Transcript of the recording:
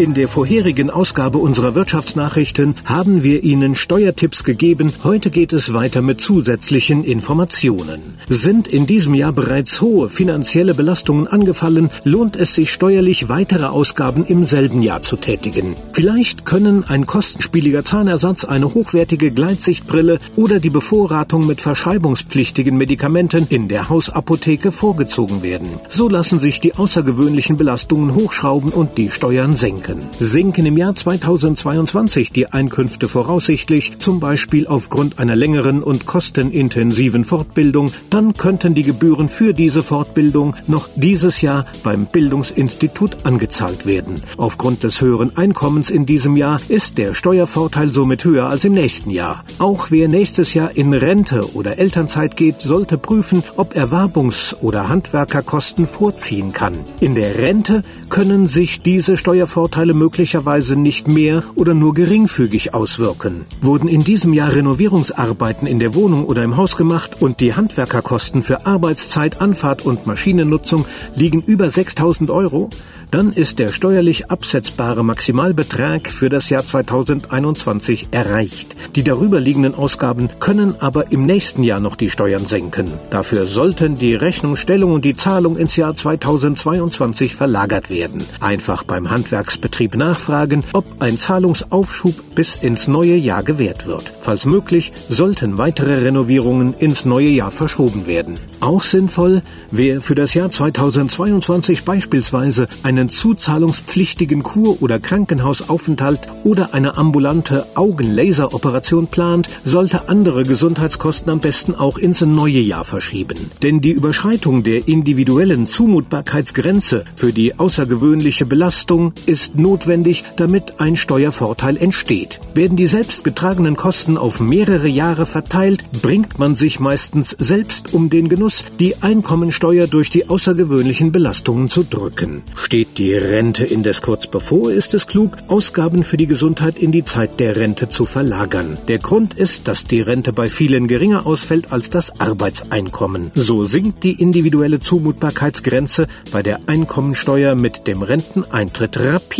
In der vorherigen Ausgabe unserer Wirtschaftsnachrichten haben wir Ihnen Steuertipps gegeben. Heute geht es weiter mit zusätzlichen Informationen. Sind in diesem Jahr bereits hohe finanzielle Belastungen angefallen, lohnt es sich steuerlich weitere Ausgaben im selben Jahr zu tätigen. Vielleicht können ein kostenspieliger Zahnersatz, eine hochwertige Gleitsichtbrille oder die Bevorratung mit verschreibungspflichtigen Medikamenten in der Hausapotheke vorgezogen werden. So lassen sich die außergewöhnlichen Belastungen hochschrauben und die Steuern senken sinken. Sinken im Jahr 2022 die Einkünfte voraussichtlich, zum Beispiel aufgrund einer längeren und kostenintensiven Fortbildung, dann könnten die Gebühren für diese Fortbildung noch dieses Jahr beim Bildungsinstitut angezahlt werden. Aufgrund des höheren Einkommens in diesem Jahr ist der Steuervorteil somit höher als im nächsten Jahr. Auch wer nächstes Jahr in Rente oder Elternzeit geht, sollte prüfen, ob er Werbungs- oder Handwerkerkosten vorziehen kann. In der Rente können sich diese Steuervorteile Vorteile möglicherweise nicht mehr oder nur geringfügig auswirken. Wurden in diesem Jahr Renovierungsarbeiten in der Wohnung oder im Haus gemacht und die Handwerkerkosten für Arbeitszeit, Anfahrt und Maschinennutzung liegen über 6000 Euro, dann ist der steuerlich absetzbare Maximalbetrag für das Jahr 2021 erreicht. Die darüber liegenden Ausgaben können aber im nächsten Jahr noch die Steuern senken. Dafür sollten die Rechnungsstellung und die Zahlung ins Jahr 2022 verlagert werden. Einfach beim Handwerksbetrieb nachfragen, ob ein Zahlungsaufschub bis ins neue Jahr gewährt wird. Falls möglich, sollten weitere Renovierungen ins neue Jahr verschoben werden. Auch sinnvoll, wer für das Jahr 2022 beispielsweise eine einen zuzahlungspflichtigen Kur- oder Krankenhausaufenthalt oder eine ambulante Augenlaseroperation plant, sollte andere Gesundheitskosten am besten auch ins neue Jahr verschieben. Denn die Überschreitung der individuellen Zumutbarkeitsgrenze für die außergewöhnliche Belastung ist notwendig, damit ein Steuervorteil entsteht. Werden die selbstgetragenen Kosten auf mehrere Jahre verteilt, bringt man sich meistens selbst um den Genuss, die Einkommensteuer durch die außergewöhnlichen Belastungen zu drücken. Steht die Rente indes kurz bevor, ist es klug, Ausgaben für die Gesundheit in die Zeit der Rente zu verlagern. Der Grund ist, dass die Rente bei vielen geringer ausfällt als das Arbeitseinkommen. So sinkt die individuelle Zumutbarkeitsgrenze bei der Einkommensteuer mit dem Renteneintritt rapide.